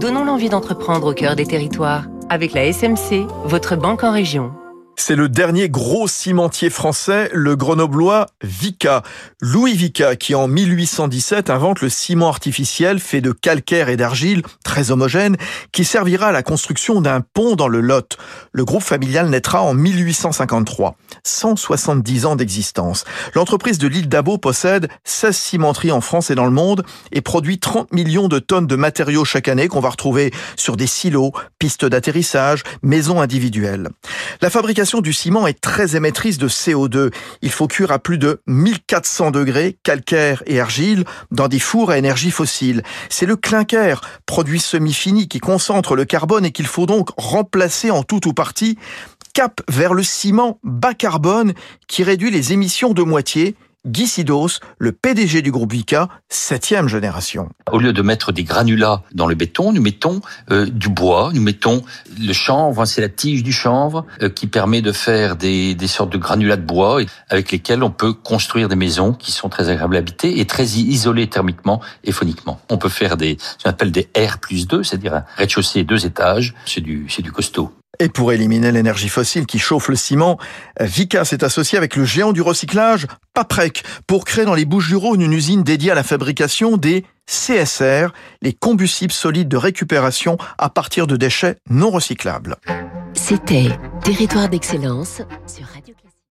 Donnons l'envie d'entreprendre au cœur des territoires avec la SMC, votre banque en région. C'est le dernier gros cimentier français, le grenoblois Vica. Louis Vica, qui en 1817 invente le ciment artificiel fait de calcaire et d'argile, très homogène, qui servira à la construction d'un pont dans le Lot. Le groupe familial naîtra en 1853. 170 ans d'existence. L'entreprise de l'île d'Abo possède 16 cimenteries en France et dans le monde et produit 30 millions de tonnes de matériaux chaque année qu'on va retrouver sur des silos, pistes d'atterrissage, maisons individuelles. Du ciment est très émettrice de CO2. Il faut cuire à plus de 1400 degrés, calcaire et argile, dans des fours à énergie fossile. C'est le clinker, produit semi-fini, qui concentre le carbone et qu'il faut donc remplacer en tout ou partie cap vers le ciment bas carbone qui réduit les émissions de moitié Guy Sidos, le PDG du groupe Vica, septième génération. Au lieu de mettre des granulats dans le béton, nous mettons euh, du bois, nous mettons le chanvre, c'est la tige du chanvre euh, qui permet de faire des, des, sortes de granulats de bois avec lesquels on peut construire des maisons qui sont très agréables à habiter et très isolées thermiquement et phoniquement. On peut faire des, ce qu'on appelle des R plus 2, c'est-à-dire un rez-de-chaussée deux étages, c'est du, c'est du costaud. Et pour éliminer l'énergie fossile qui chauffe le ciment, Vica s'est associé avec le géant du recyclage, Paprec, pour créer dans les Bouches-du-Rhône une usine dédiée à la fabrication des CSR, les combustibles solides de récupération à partir de déchets non recyclables. C'était Territoire d'excellence sur Radio